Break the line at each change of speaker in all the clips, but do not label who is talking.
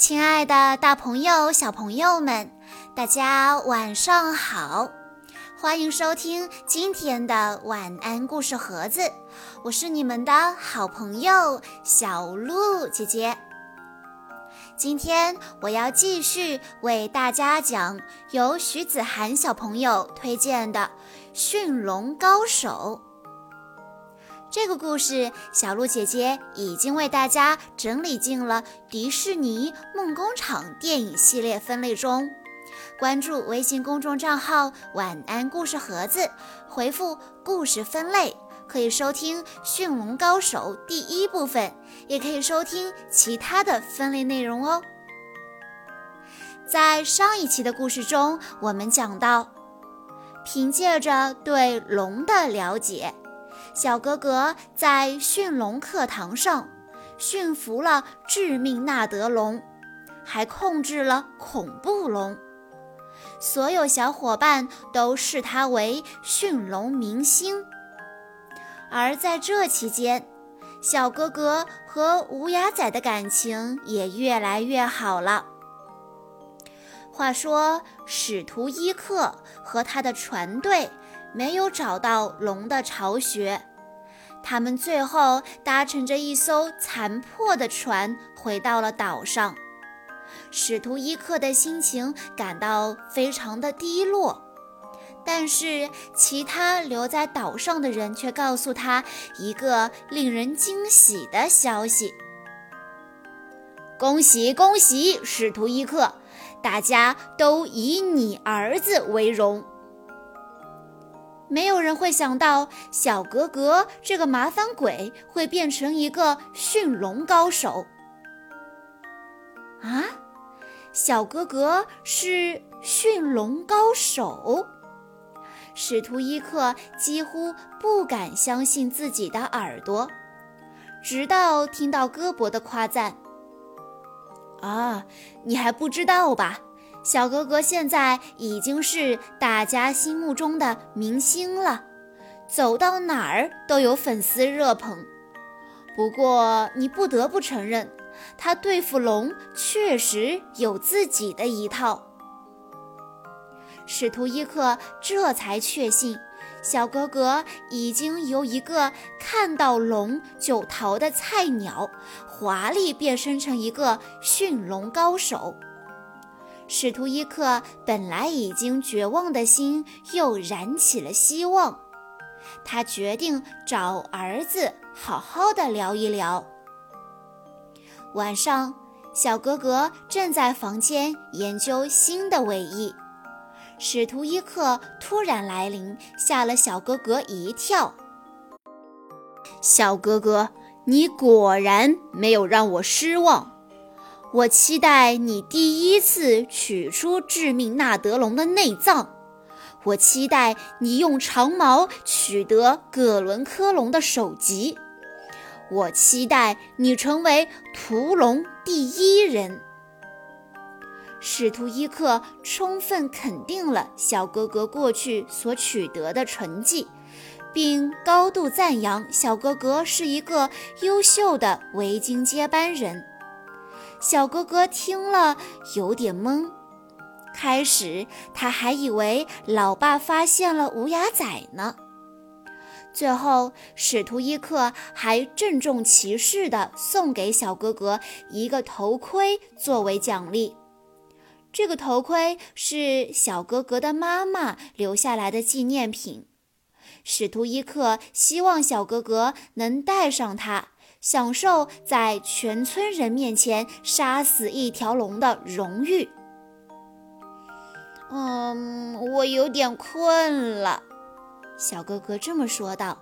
亲爱的，大朋友、小朋友们，大家晚上好！欢迎收听今天的晚安故事盒子，我是你们的好朋友小鹿姐姐。今天我要继续为大家讲由徐子涵小朋友推荐的《驯龙高手》。这个故事，小鹿姐姐已经为大家整理进了迪士尼梦工厂电影系列分类中。关注微信公众账号“晚安故事盒子”，回复“故事分类”，可以收听《驯龙高手》第一部分，也可以收听其他的分类内容哦。在上一期的故事中，我们讲到，凭借着对龙的了解。小格格在驯龙课堂上驯服了致命纳德龙，还控制了恐怖龙。所有小伙伴都视他为驯龙明星。而在这期间，小格格和无牙仔的感情也越来越好了。话说，使徒伊克和他的船队。没有找到龙的巢穴，他们最后搭乘着一艘残破的船回到了岛上。使徒伊克的心情感到非常的低落，但是其他留在岛上的人却告诉他一个令人惊喜的消息：“
恭喜恭喜，使徒伊克，大家都以你儿子为荣。”
没有人会想到小格格这个麻烦鬼会变成一个驯龙高手啊！小格格是驯龙高手，使徒伊克几乎不敢相信自己的耳朵，直到听到戈伯的夸赞。啊，你还不知道吧？小格格现在已经是大家心目中的明星了，走到哪儿都有粉丝热捧。不过你不得不承认，他对付龙确实有自己的一套。使徒伊克这才确信，小格格已经由一个看到龙就逃的菜鸟，华丽变身成一个驯龙高手。使徒伊克本来已经绝望的心又燃起了希望，他决定找儿子好好的聊一聊。晚上，小格格正在房间研究新的尾翼，使徒伊克突然来临，吓了小格格一跳。
小哥哥，你果然没有让我失望。我期待你第一次取出致命纳德龙的内脏，我期待你用长矛取得葛伦科龙的首级，我期待你成为屠龙第一人。使徒伊克充分肯定了小哥哥过去所取得的成绩，并高度赞扬小哥哥是一个优秀的维京接班人。小哥哥听了有点懵，开始他还以为老爸发现了无牙仔呢。最后，使徒伊克还郑重其事地送给小哥哥一个头盔作为奖励。这个头盔是小哥哥的妈妈留下来的纪念品。使徒伊克希望小哥哥能戴上它。享受在全村人面前杀死一条龙的荣誉。嗯，我有点困了，
小哥哥这么说道。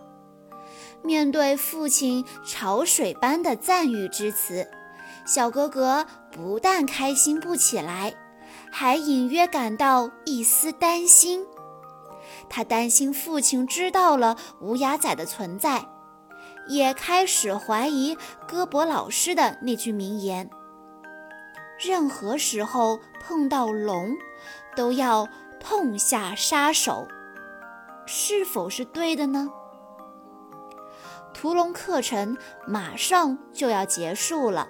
面对父亲潮水般的赞誉之词，小哥哥不但开心不起来，还隐约感到一丝担心。他担心父亲知道了无牙仔的存在。也开始怀疑戈博老师的那句名言：“任何时候碰到龙，都要痛下杀手。”是否是对的呢？屠龙课程马上就要结束了，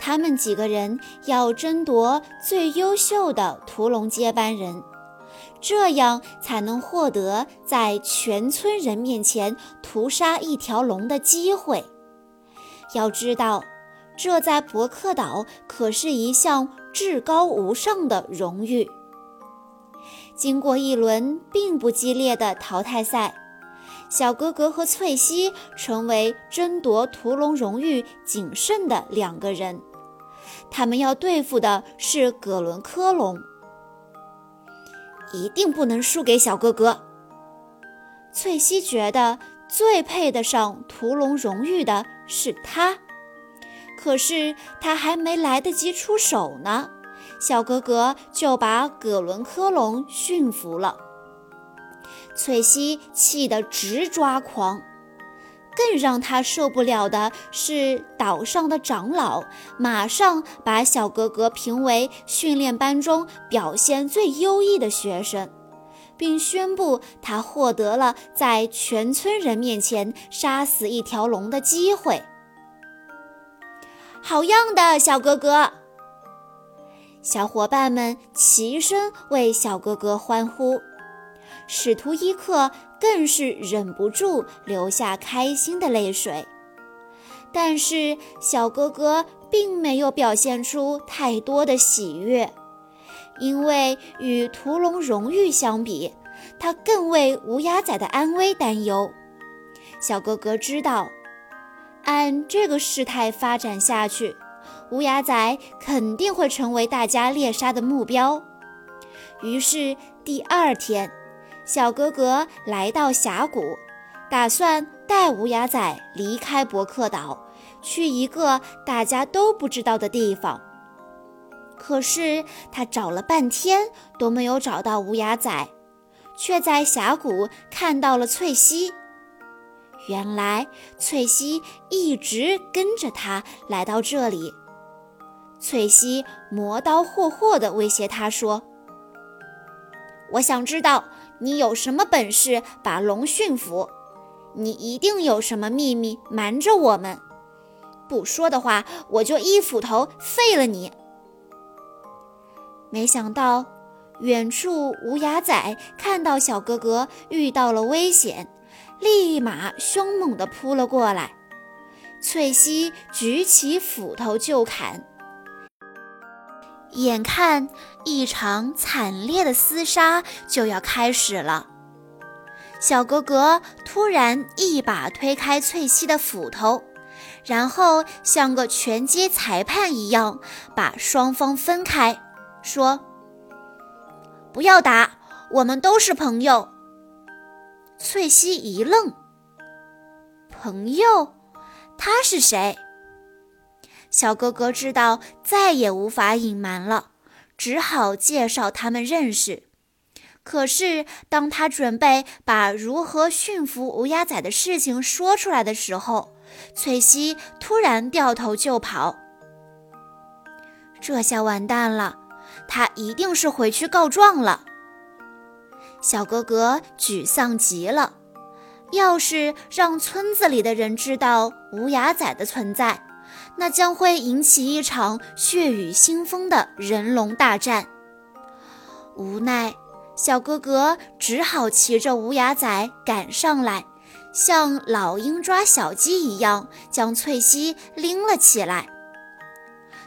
他们几个人要争夺最优秀的屠龙接班人，这样才能获得在全村人面前屠杀一条龙的机会。要知道，这在伯克岛可是一项至高无上的荣誉。经过一轮并不激烈的淘汰赛，小格格和翠西成为争夺屠龙荣誉仅剩的两个人。他们要对付的是葛伦科龙，一定不能输给小哥哥。翠西觉得最配得上屠龙荣誉的是他，可是他还没来得及出手呢。小哥哥就把葛伦科龙驯服了，翠西气得直抓狂。更让他受不了的是，岛上的长老马上把小哥哥评为训练班中表现最优异的学生，并宣布他获得了在全村人面前杀死一条龙的机会。好样的，小哥哥！小伙伴们齐声为小哥哥欢呼，使徒伊克更是忍不住流下开心的泪水。但是小哥哥并没有表现出太多的喜悦，因为与屠龙荣誉相比，他更为乌鸦仔的安危担忧。小哥哥知道，按这个事态发展下去。乌鸦仔肯定会成为大家猎杀的目标。于是第二天，小哥哥来到峡谷，打算带乌鸦仔离开伯克岛，去一个大家都不知道的地方。可是他找了半天都没有找到乌鸦仔，却在峡谷看到了翠西。原来翠西一直跟着他来到这里。翠西磨刀霍霍地威胁他说：“我想知道你有什么本事把龙驯服，你一定有什么秘密瞒着我们。不说的话，我就一斧头废了你。”没想到，远处无牙仔看到小哥哥遇到了危险，立马凶猛地扑了过来。翠西举起斧头就砍。眼看一场惨烈的厮杀就要开始了，小格格突然一把推开翠西的斧头，然后像个拳击裁判一样把双方分开，说：“不要打，我们都是朋友。”翠西一愣：“朋友？他是谁？”小哥哥知道再也无法隐瞒了，只好介绍他们认识。可是，当他准备把如何驯服乌鸦仔的事情说出来的时候，翠西突然掉头就跑。这下完蛋了，他一定是回去告状了。小哥哥沮丧极了，要是让村子里的人知道乌鸦仔的存在，那将会引起一场血雨腥风的人龙大战。无奈，小哥哥只好骑着无牙仔赶上来，像老鹰抓小鸡一样将翠西拎了起来。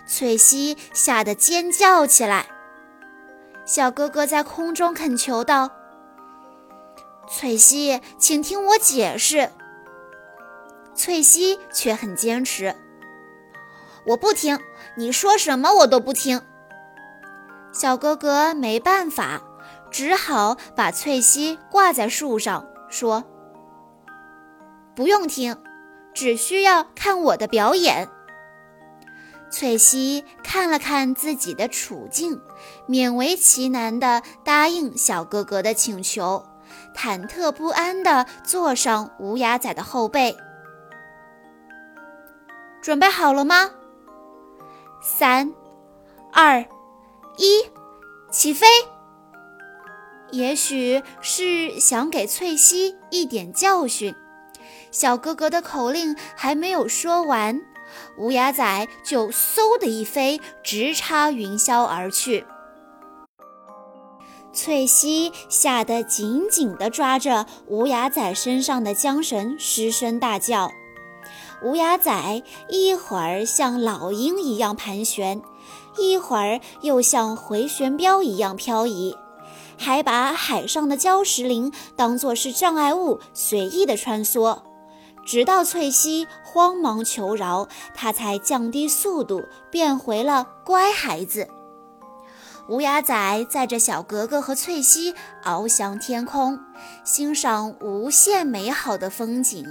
翠西吓得尖叫起来。小哥哥在空中恳求道：“翠西，请听我解释。”翠西却很坚持。我不听，你说什么我都不听。小哥哥没办法，只好把翠西挂在树上，说：“不用听，只需要看我的表演。”翠西看了看自己的处境，勉为其难地答应小哥哥的请求，忐忑不安地坐上无牙仔的后背。准备好了吗？三、二、一，起飞！也许是想给翠西一点教训，小哥哥的口令还没有说完，乌鸦仔就嗖的一飞，直插云霄而去。翠西吓得紧紧地抓着乌鸦仔身上的缰绳，失声大叫。乌鸦仔一会儿像老鹰一样盘旋，一会儿又像回旋镖一样漂移，还把海上的礁石林当作是障碍物，随意的穿梭。直到翠西慌忙求饶，他才降低速度，变回了乖孩子。乌鸦仔载着小格格和翠西翱翔天空，欣赏无限美好的风景。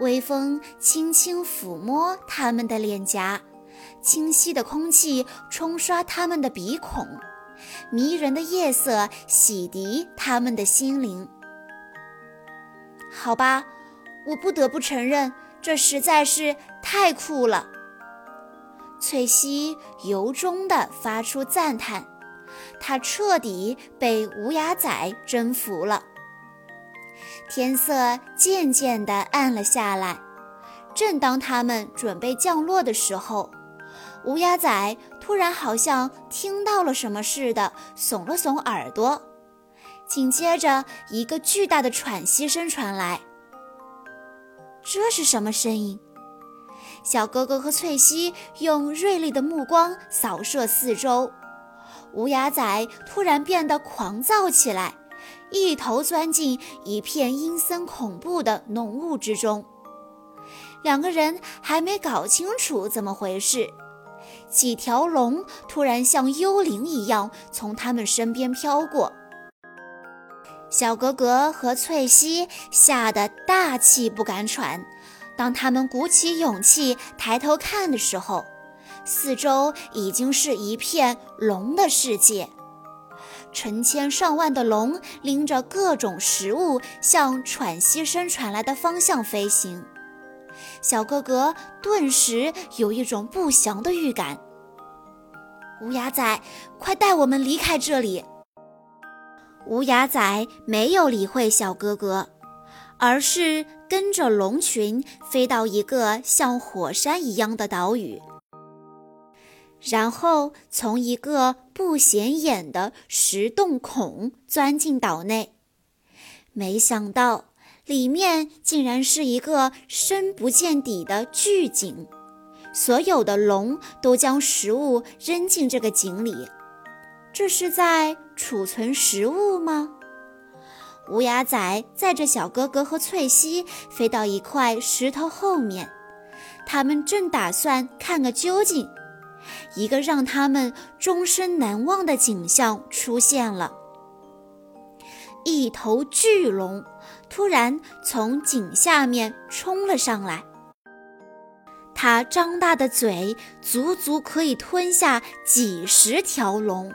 微风轻轻抚摸他们的脸颊，清晰的空气冲刷他们的鼻孔，迷人的夜色洗涤他们的心灵。好吧。我不得不承认，这实在是太酷了。翠西由衷地发出赞叹，她彻底被无牙仔征服了。天色渐渐地暗了下来，正当他们准备降落的时候，乌鸦仔突然好像听到了什么似的，耸了耸耳朵，紧接着一个巨大的喘息声传来。这是什么声音？小哥哥和翠西用锐利的目光扫射四周。乌鸦仔突然变得狂躁起来，一头钻进一片阴森恐怖的浓雾之中。两个人还没搞清楚怎么回事，几条龙突然像幽灵一样从他们身边飘过。小格格和翠西吓得大气不敢喘。当他们鼓起勇气抬头看的时候，四周已经是一片龙的世界。成千上万的龙拎着各种食物，向喘息声传来的方向飞行。小哥哥顿时有一种不祥的预感。乌鸦仔，快带我们离开这里！乌鸦仔没有理会小哥哥，而是跟着龙群飞到一个像火山一样的岛屿，然后从一个不显眼的石洞孔钻进岛内。没想到，里面竟然是一个深不见底的巨井，所有的龙都将食物扔进这个井里。这是在储存食物吗？乌鸦仔载着小哥哥和翠西飞到一块石头后面，他们正打算看个究竟。一个让他们终身难忘的景象出现了：一头巨龙突然从井下面冲了上来，它张大的嘴足足可以吞下几十条龙。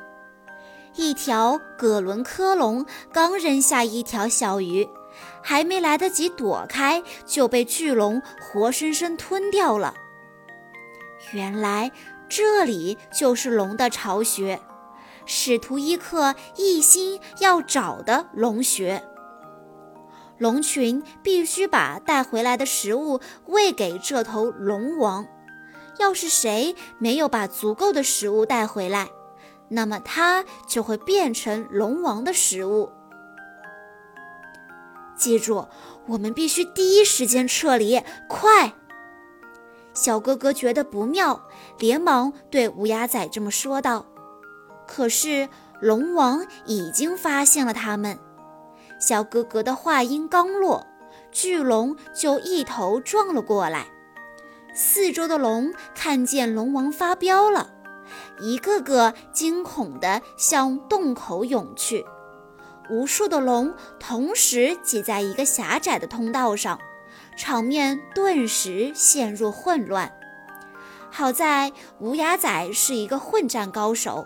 一条葛伦科龙刚扔下一条小鱼，还没来得及躲开，就被巨龙活生生吞掉了。原来这里就是龙的巢穴，使徒伊克一心要找的龙穴。龙群必须把带回来的食物喂给这头龙王，要是谁没有把足够的食物带回来，那么它就会变成龙王的食物。记住，我们必须第一时间撤离，快！小哥哥觉得不妙，连忙对乌鸦仔这么说道。可是龙王已经发现了他们。小哥哥的话音刚落，巨龙就一头撞了过来。四周的龙看见龙王发飙了。一个个惊恐地向洞口涌去，无数的龙同时挤在一个狭窄的通道上，场面顿时陷入混乱。好在乌鸦仔是一个混战高手，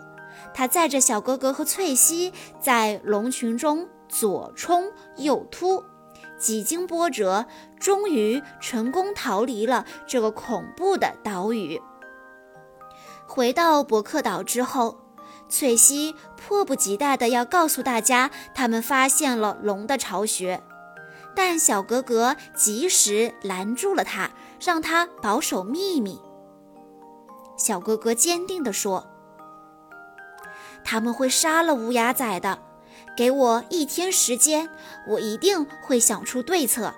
他载着小哥哥和翠西在龙群中左冲右突，几经波折，终于成功逃离了这个恐怖的岛屿。回到伯克岛之后，翠西迫不及待地要告诉大家，他们发现了龙的巢穴。但小格格及时拦住了他，
让他保守秘密。小哥哥坚定地说：“他们会杀了乌鸦仔的，给我一天时间，我一定会想出对策。”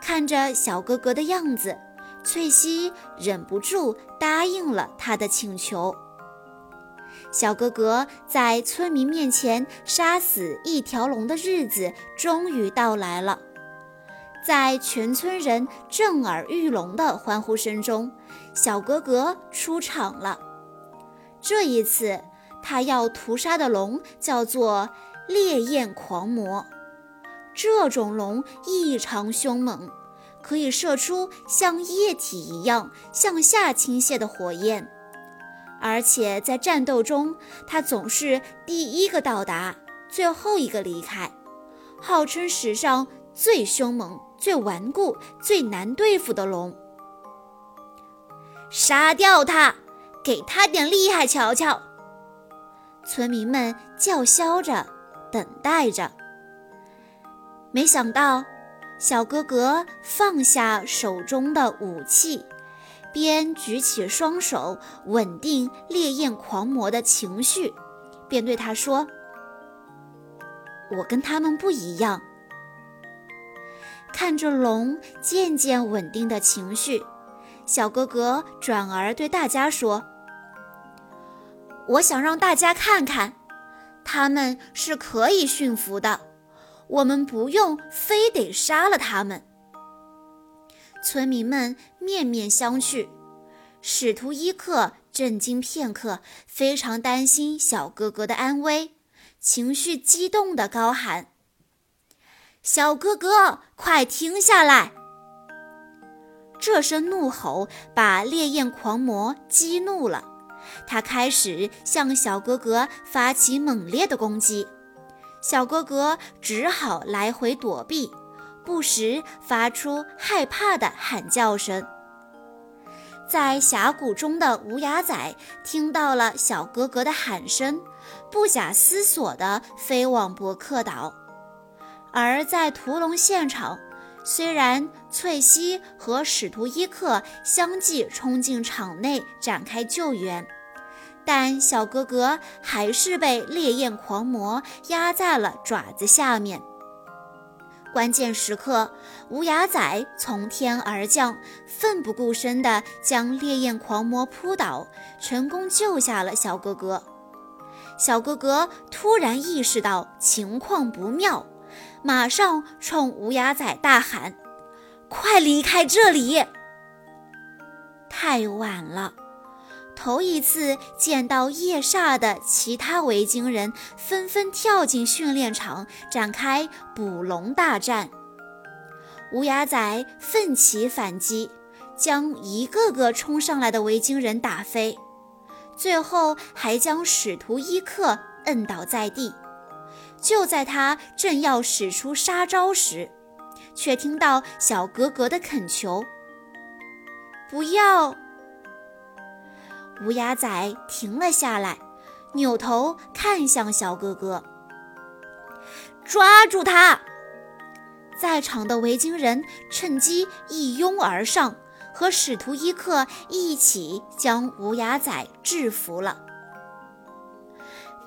看着小哥哥的样子，翠西忍不住答应了他的请求。小哥哥在村民面前杀死一条龙的日子终于到来了，在全村人震耳欲聋的欢呼声中，小哥哥出场了。这一次，他要屠杀的龙叫做烈焰狂魔。这种龙异常凶猛，可以射出像液体一样向下倾泻的火焰，而且在战斗中，他总是第一个到达，最后一个离开，号称史上最凶猛、最顽固、最难对付的龙。杀掉它，给他点厉害瞧瞧！村民们叫嚣着，等待着。没想到，小哥哥放下手中的武器，边举起双手稳定烈焰狂魔的情绪，便对他说：“我跟他们不一样。”看着龙渐渐稳定的情绪，小哥哥转而对大家说：“我想让大家看看，他们是可以驯服的。”我们不用非得杀了他们。村民们面面相觑，使徒伊克震惊片刻，非常担心小哥哥的安危，情绪激动地高喊：“小哥哥，快停下来！”这声怒吼把烈焰狂魔激怒了，他开始向小哥哥发起猛烈的攻击。小哥哥只好来回躲避，不时发出害怕的喊叫声。在峡谷中的无牙仔听到了小哥哥的喊声，不假思索地飞往伯克岛。而在屠龙现场，虽然翠西和史图伊克相继冲进场内展开救援。但小哥哥还是被烈焰狂魔压在了爪子下面。关键时刻，无牙仔从天而降，奋不顾身地将烈焰狂魔扑倒，成功救下了小哥哥。小哥哥突然意识到情况不妙，马上冲无牙仔大喊：“快离开这里！”太晚了。头一次见到夜煞的其他维京人纷纷跳进训练场，展开捕龙大战。乌鸦仔奋起反击，将一个个冲上来的维京人打飞，最后还将使徒伊克摁倒在地。就在他正要使出杀招时，却听到小格格的恳求：“不要！”乌鸦仔停了下来，扭头看向小哥哥，抓住他！在场的维京人趁机一拥而上，和使徒伊克一起将乌鸦仔制服了。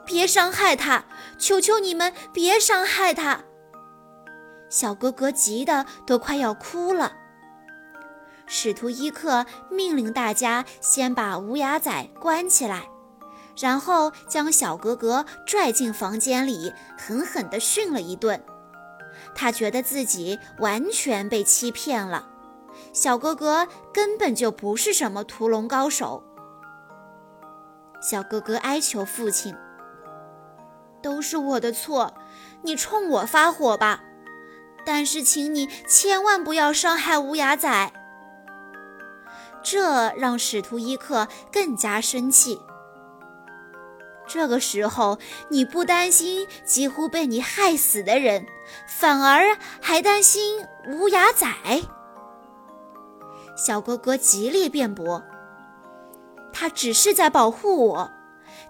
别伤害他！求求你们别伤害他！小哥哥急得都快要哭了。使徒伊克命令大家先把无牙仔关起来，然后将小哥哥拽进房间里，狠狠地训了一顿。他觉得自己完全被欺骗了，小哥哥根本就不是什么屠龙高手。小哥哥哀求父亲：“都是我的错，你冲我发火吧，但是请你千万不要伤害无牙仔。”这让使徒伊克更加生气。这个时候，你不担心几乎被你害死的人，反而还担心无牙仔。小哥哥极力辩驳：“他只是在保护我，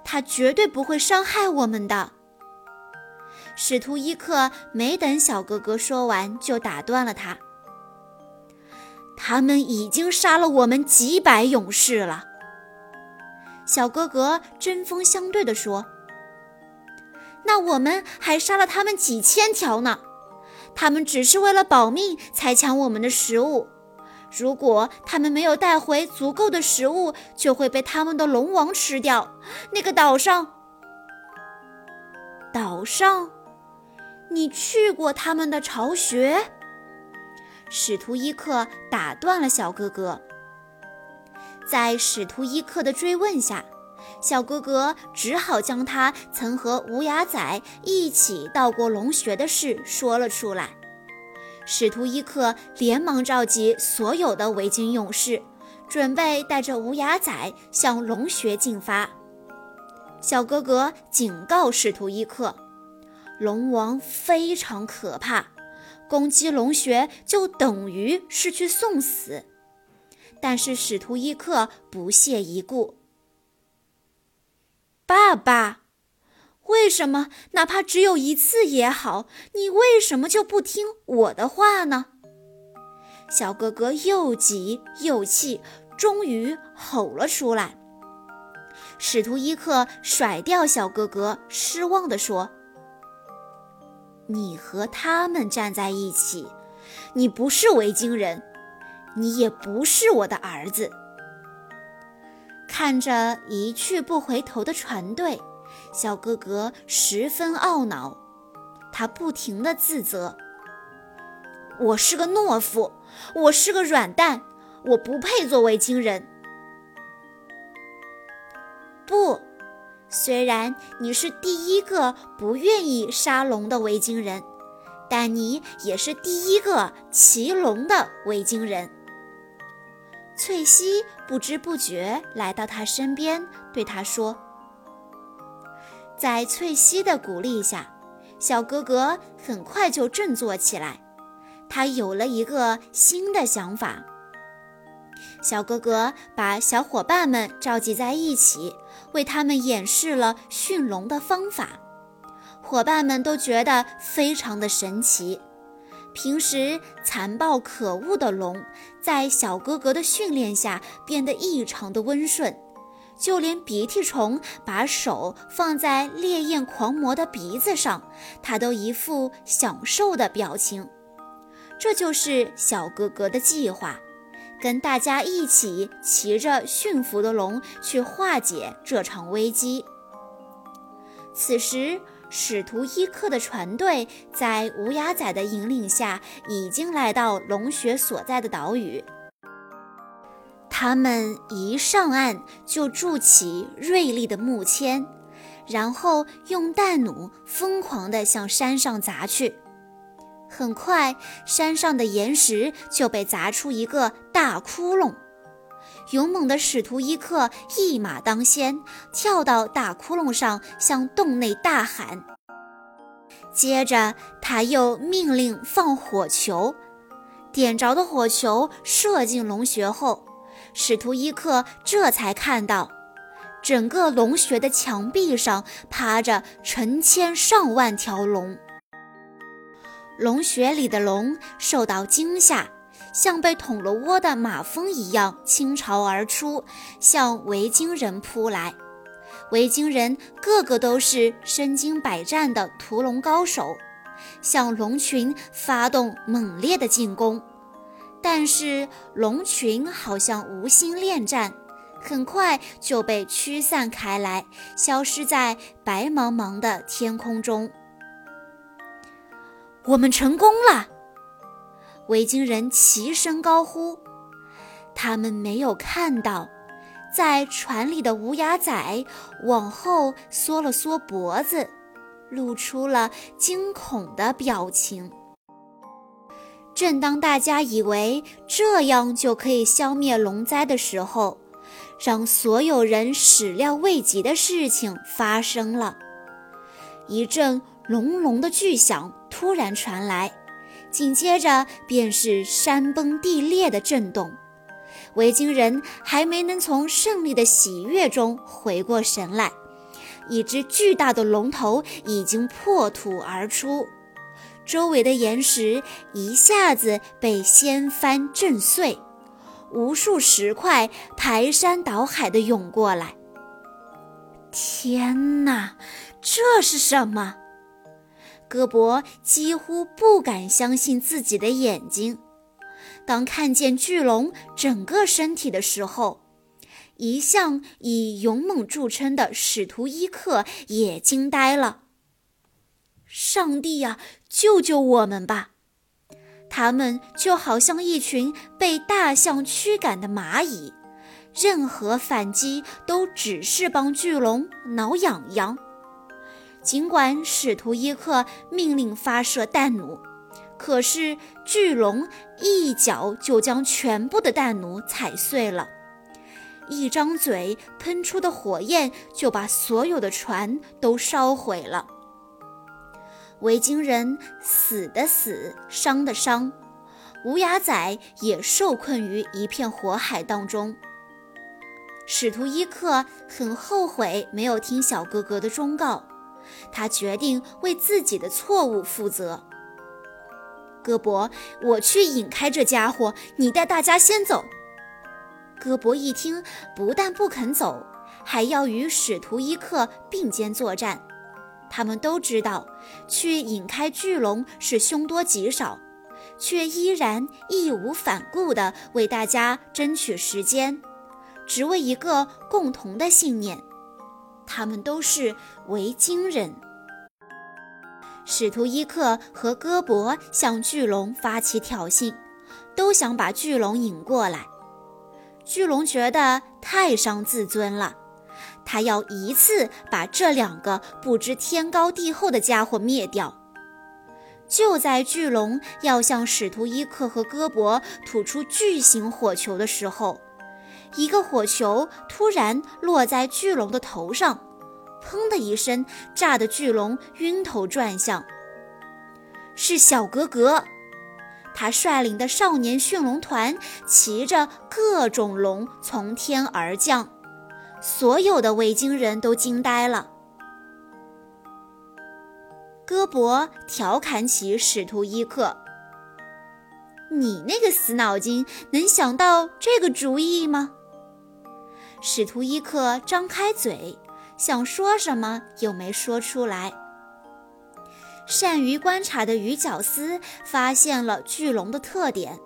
他绝对不会伤害我们的。”使徒伊克没等小哥哥说完，就打断了他。他们已经杀了我们几百勇士了。
小哥哥针锋相对地说：“那我们还杀了他们几千条呢。他们只是为了保命才抢我们的食物。如果他们没有带回足够的食物，就会被他们的龙王吃掉。那个岛上，岛上，你去过他们的巢穴？”使徒伊克打断了小哥哥。在使徒伊克的追问下，小哥哥只好将他曾和无牙仔一起到过龙穴的事说了出来。使徒伊克连忙召集所有的维京勇士，准备带着无牙仔向龙穴进发。小哥哥警告使徒伊克：“龙王非常可怕，攻击龙穴就等于是去送死。”但是使徒伊克不屑一顾。爸爸，为什么哪怕只有一次也好，你为什么就不听我的话呢？小哥哥又急又气，终于吼了出来。使徒伊克甩掉小哥哥，失望地说：“你和他们站在一起，你不是维京人。”你也不是我的儿子。看着一去不回头的船队，小哥哥十分懊恼，他不停地自责：“我是个懦夫，我是个软蛋，我不配做维京人。”虽然你是第一个不愿意杀龙的维京人，但你也是第一个骑龙的维京人。翠西不知不觉来到他身边，对他说：“在翠西的鼓励下，小哥哥很快就振作起来。他有了一个新的想法。小哥哥把小伙伴们召集在一起，为他们演示了驯龙的方法。伙伴们都觉得非常的神奇。”平时残暴可恶的龙，在小哥哥的训练下变得异常的温顺，就连鼻涕虫把手放在烈焰狂魔的鼻子上，他都一副享受的表情。这就是小哥哥的计划，跟大家一起骑着驯服的龙去化解这场危机。此时。使徒伊克的船队在无牙仔的引领下，已经来到龙穴所在的岛屿。他们一上岸就筑起锐利的木签，然后用弹弩疯狂地向山上砸去。很快，山上的岩石就被砸出一个大窟窿。勇猛的使徒伊克一马当先，跳到大窟窿上，向洞内大喊。接着，他又命令放火球，点着的火球射进龙穴后，使徒伊克这才看到，整个龙穴的墙壁上趴着成千上万条龙。龙穴里的龙受到惊吓。像被捅了窝的马蜂一样倾巢而出，向维京人扑来。维京人个个都是身经百战的屠龙高手，向龙群发动猛烈的进攻。但是龙群好像无心恋战，很快就被驱散开来，消失在白茫茫的天空中。我们成功了！维京人齐声高呼，他们没有看到，在船里的无牙仔往后缩了缩脖子，露出了惊恐的表情。正当大家以为这样就可以消灭龙灾的时候，让所有人始料未及的事情发生了，一阵隆隆的巨响突然传来。紧接着便是山崩地裂的震动，维京人还没能从胜利的喜悦中回过神来，一只巨大的龙头已经破土而出，周围的岩石一下子被掀翻震碎，
无数石块排山倒海地涌过来。天哪，这是什么？戈伯几乎不敢相信自己的眼睛。当看见巨龙整个身体的时候，一向以勇猛著称的使徒伊克也惊呆了。上帝呀，救救我们吧！他们就好像一群被大象驱赶的蚂蚁，任何反击都只是帮巨龙挠痒痒。尽管使徒伊克命令发射弹弩，可是巨龙一脚就将全部的弹弩踩碎了，一张嘴喷出的火焰就把所有的船都烧毁了。维京人死的死，伤的伤，乌鸦仔也受困于一片火海当中。使徒伊克很后悔没有听小哥哥的忠告，他决定为自己的错误负责。戈伯，我去引开这家伙，你带大家先走。戈伯一听，不但不肯走，还要与使徒伊克并肩作战。他们都知道，去引开巨龙是凶多吉少，却依然义无反顾地为大家争取时间，只为一个共同的信念：他们都是维京人。使徒伊克和戈伯向巨龙发起挑衅，都想把巨龙引过来。巨龙觉得太伤自尊了。他要一次把这两个不知天高地厚的家伙灭掉。就在巨龙要向使徒伊克和戈伯吐出巨型火球的时候，一个火球突然落在巨龙的头上，砰的一声，炸得巨龙晕头转向。是小格格，他率领的少年驯龙团骑着各种龙从天而降。所有的维京人都惊呆了。戈伯调侃起使徒伊克：“你那个死脑筋，能想到这个主意吗？”使徒伊克张开嘴，想说什么，又没说出来。善于观察的鱼角丝发现了巨龙的特点：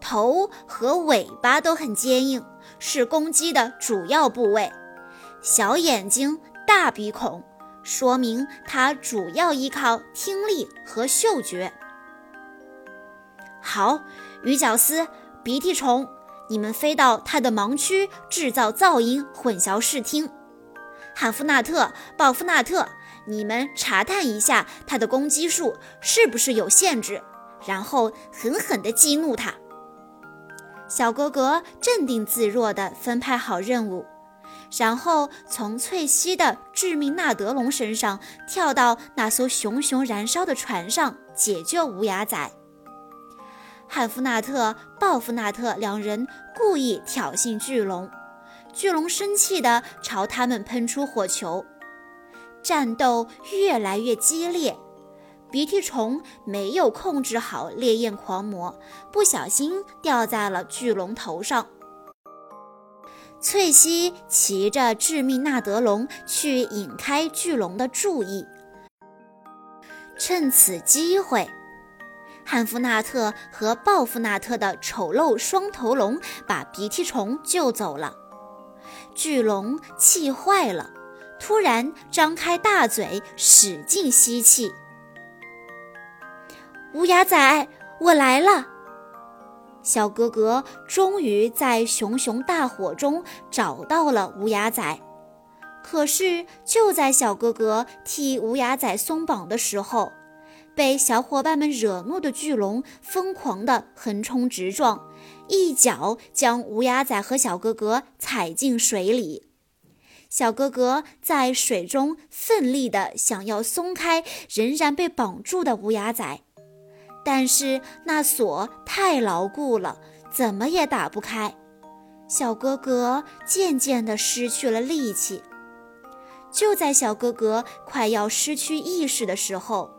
头和尾巴都很坚硬。是攻击的主要部位，小眼睛、大鼻孔，说明它主要依靠听力和嗅觉。好，鱼角丝、鼻涕虫，你们飞到它的盲区，制造噪音，混淆视听。汉夫纳特、鲍夫纳特，你们查探一下他的攻击数是不是有限制，然后狠狠地激怒他。小哥哥镇定自若地分派好任务，然后从翠西的致命纳德龙身上跳到那艘熊熊燃烧的船上，解救乌鸦仔。汉夫纳特、鲍夫纳特两人故意挑衅巨龙，巨龙生气地朝他们喷出火球，战斗越来越激烈。鼻涕虫没有控制好烈焰狂魔，不小心掉在了巨龙头上。翠西骑着致命纳德龙去引开巨龙的注意。趁此机会，汉夫纳特和鲍夫纳特的丑陋双头龙把鼻涕虫救走了。巨龙气坏了，突然张开大嘴，使劲吸气。乌鸦仔，我来了！小哥哥终于在熊熊大火中找到了乌鸦仔。可是，就在小哥哥替乌鸦仔松绑的时候，被小伙伴们惹怒的巨龙疯狂地横冲直撞，一脚将乌鸦仔和小哥哥踩进水里。小哥哥在水中奋力地想要松开仍然被绑住的乌鸦仔。但是那锁太牢固了，怎么也打不开。小哥哥渐渐地失去了力气。就在小哥哥快要失去意识的时候，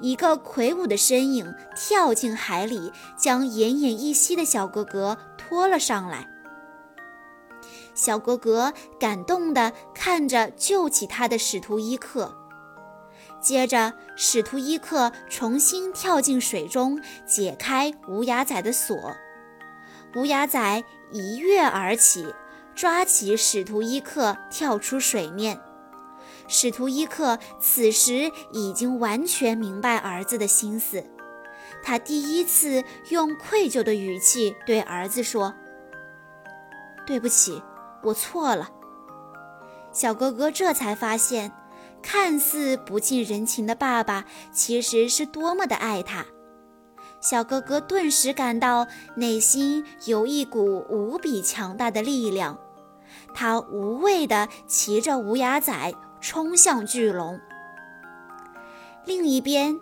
一个魁梧的身影跳进海里，将奄奄一息的小哥哥拖了上来。小哥哥感动地看着救起他的使徒伊克，接着使徒伊克重新跳进水中，解开乌鸦仔的锁。乌鸦仔一跃而起，抓起使徒伊克，跳出水面。使徒伊克此时已经完全明白儿子的心思，他第一次用愧疚的语气对儿子说：“对不起，我错了。”小哥哥这才发现，看似不近人情的爸爸其实是多么的爱他。小哥哥顿时感到内心有一股无比强大的力量，他无畏地骑着无牙仔。冲向巨龙。另一边，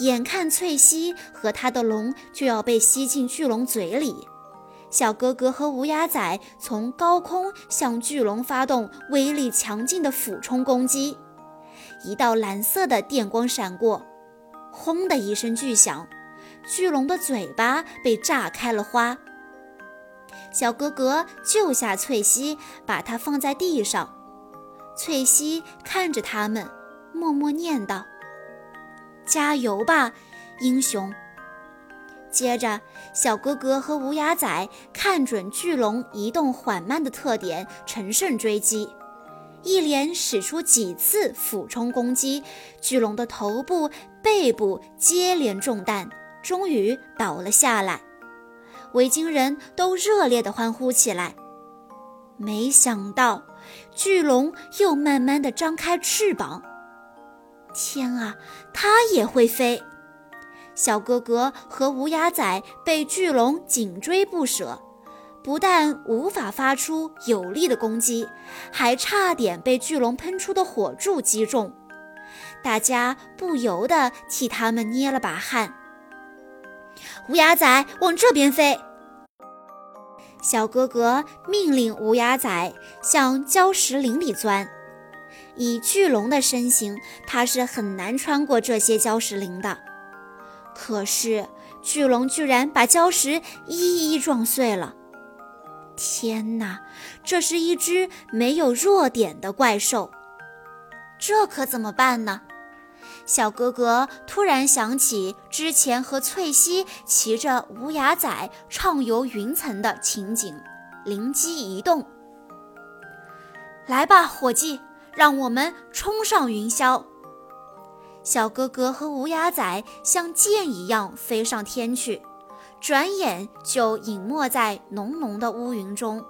眼看翠西和他的龙就要被吸进巨龙嘴里，小哥哥和乌鸦仔从高空向巨龙发动威力强劲的俯冲攻击。一道蓝色的电光闪过，轰的一声巨响，巨龙的嘴巴被炸开了花。小哥哥救下翠西，把它放在地上。翠西看着他们，默默念道：“加油吧，英雄！”接着，小哥哥和无牙仔看准巨龙移动缓慢的特点，乘胜追击，一连使出几次俯冲攻击，巨龙的头部、背部接连中弹，终于倒了下来。维京人都热烈地欢呼起来。没想到。巨龙又慢慢地张开翅膀。天啊，它也会飞！小哥哥和乌鸦仔被巨龙紧追不舍，不但无法发出有力的攻击，还差点被巨龙喷出的火柱击中。大家不由得替他们捏了把汗。乌鸦仔往这边飞！小哥哥命令乌鸦仔向礁石林里钻。以巨龙的身形，它是很难穿过这些礁石林的。可是巨龙居然把礁石一一撞碎了！天哪，这是一只没有弱点的怪兽，这可怎么办呢？小哥哥突然想起之前和翠西骑着乌鸦仔畅游云层的情景，灵机一动：“来吧，伙计，让我们冲上云霄！”小哥哥和乌鸦仔像箭一样飞上天去，转眼就隐没在浓浓的乌云中。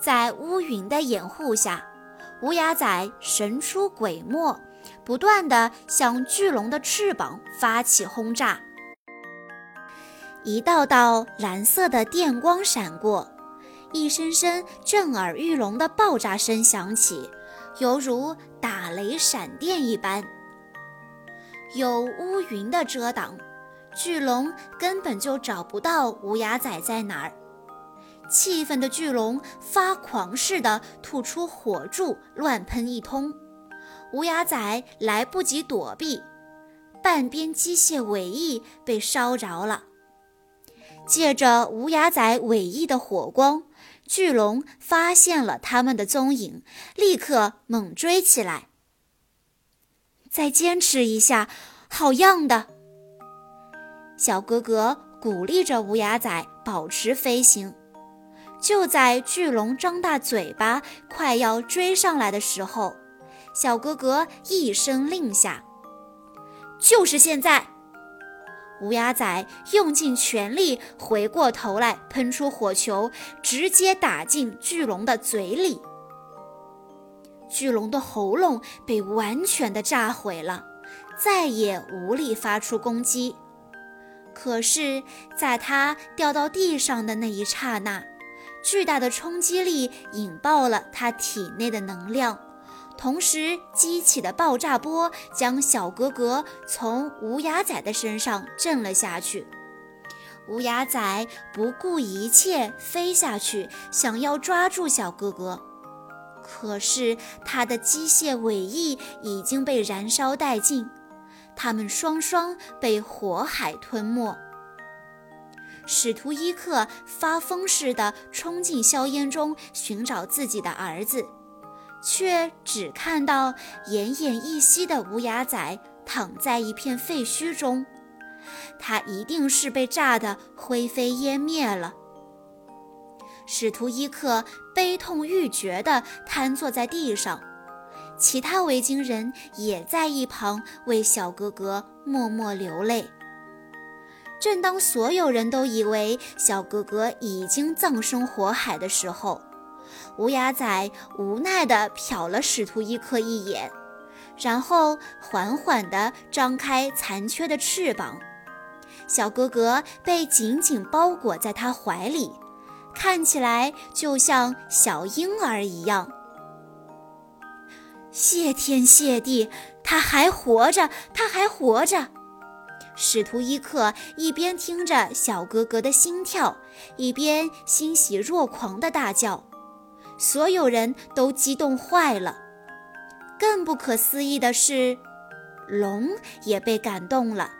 在乌云的掩护下，乌鸦仔神出鬼没。不断地向巨龙的翅膀发起轰炸，一道道蓝色的电光闪过，一声声震耳欲聋的爆炸声响起，犹如打雷闪电一般。有乌云的遮挡，巨龙根本就找不到无牙仔在哪儿。气愤的巨龙发狂似的吐出火柱，乱喷一通。乌鸦仔来不及躲避，半边机械尾翼被烧着了。借着乌鸦仔尾翼的火光，巨龙发现了他们的踪影，立刻猛追起来。再坚持一下，好样的！小哥哥鼓励着乌鸦仔保持飞行。就在巨龙张大嘴巴快要追上来的时候，小哥哥一声令下，就是现在！乌鸦仔用尽全力，回过头来喷出火球，直接打进巨龙的嘴里。巨龙的喉咙被完全的炸毁了，再也无力发出攻击。可是，在它掉到地上的那一刹那，巨大的冲击力引爆了它体内的能量。同时激起的爆炸波将小哥哥从乌鸦仔的身上震了下去。乌鸦仔不顾一切飞下去，想要抓住小哥哥，可是他的机械尾翼已经被燃烧殆尽，
他们双双被火海吞没。使徒伊克发疯似的冲进硝烟中寻找自己的儿子，却只看到奄奄一息的乌鸦仔躺在一片废墟中。他一定是被炸得灰飞烟灭了。使徒伊克悲痛欲绝地瘫坐在地上，其他维京人也在一旁为小哥哥默默流泪。正当所有人都以为小哥哥已经葬身火海的时候，乌鸦仔无奈地瞟了使徒伊克一眼，然后缓缓地张开残缺的翅膀。小哥哥被紧紧包裹在他怀里，看起来就像小婴儿一样。谢天谢地，他还活着，他还活着！使徒伊克一边听着小哥哥的心跳，一边欣喜若狂地大叫。所有人都激动坏了。更不可思议的是，龙也被感动了。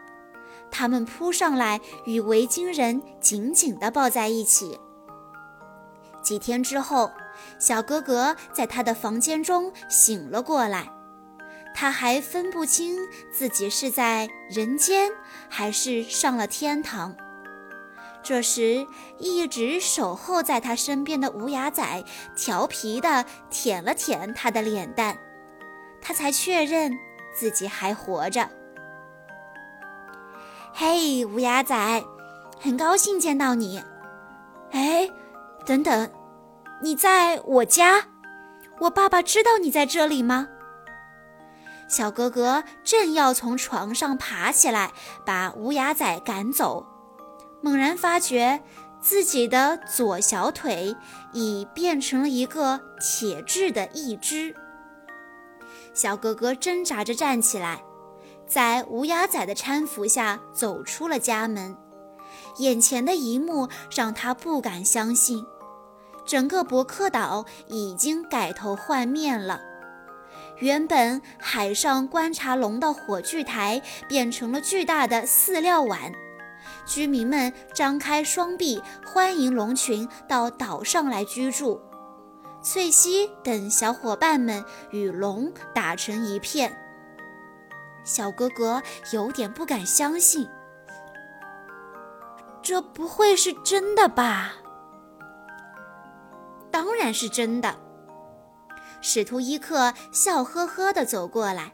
他们扑上来，与维京人紧紧地抱在一起。几天之后，小哥哥在他的房间中醒了过来，他还分不清自己是在人间还是上了天堂。这时，一直守候在他身边的无牙仔调皮地舔了舔他的脸蛋，他才确认自己还活着。嘿，无牙仔，很高兴见到你。哎，等等，你在我家？我爸爸知道你在这里吗？小哥哥正要从床上爬起来，把无牙仔赶走，猛然发觉自己的左小腿已变成了一个铁质的义肢。小哥哥挣扎着站起来。在乌鸦仔的搀扶下走出了家门，眼前的一幕让他不敢相信：整个伯克岛已经改头换面了。原本海上观察龙的火炬台变成了巨大的饲料碗，居民们张开双臂欢迎龙群到岛上来居住。翠西等小伙伴们与龙打成一片。小哥哥有点不敢相信，这不会是真的吧？当然是真的。使徒伊克笑呵呵地走过来：“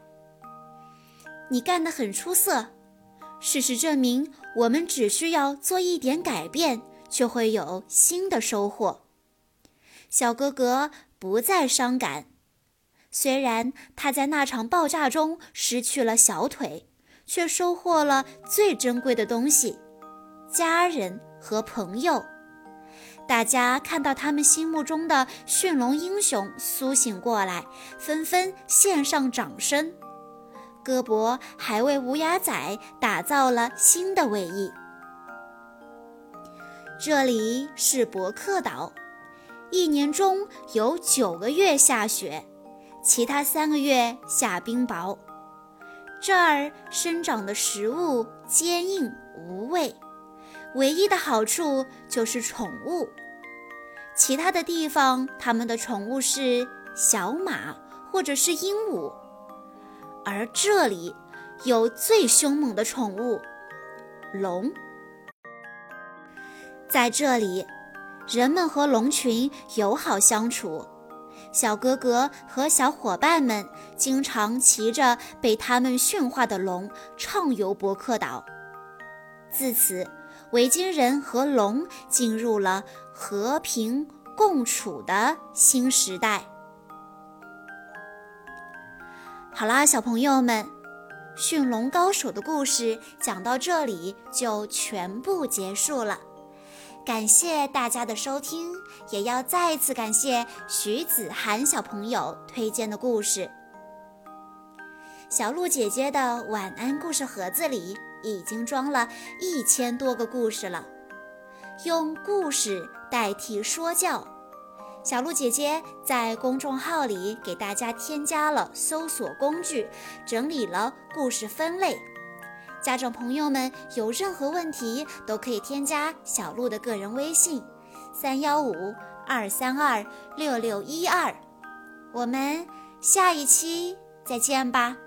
你干得很出色。事实证明，我们只需要做一点改变，就会有新的收获。”小哥哥不再伤感。虽然他在那场爆炸中失去了小腿，却收获了最珍贵的东西——家人和朋友。大家看到他们心目中的驯龙英雄苏醒过来，纷纷献上掌声。戈伯还为无牙仔打造了新的尾翼。这里是伯克岛，一年中有九个月下雪。其他三个月下冰雹，这儿生长的食物坚硬无味，唯一的好处就是宠物。其他的地方，他们的宠物是小马或者是鹦鹉，而这里有最凶猛的宠物——龙。在这里，人们和龙群友好相处。小哥哥和小伙伴们经常骑着被他们驯化的龙畅游伯克岛。自此，维京人和龙进入了和平共处的新时代。好啦，小朋友们，驯龙高手的故事讲到这里就全部结束了。感谢大家的收听，也要再次感谢徐子涵小朋友推荐的故事。小鹿姐姐的晚安故事盒子里已经装了一千多个故事了，用故事代替说教。小鹿姐姐在公众号里给大家添加了搜索工具，整理了故事分类。家长朋友们有任何问题都可以添加小鹿的个人微信：三幺五二三二六六一二。我们下一期再见吧。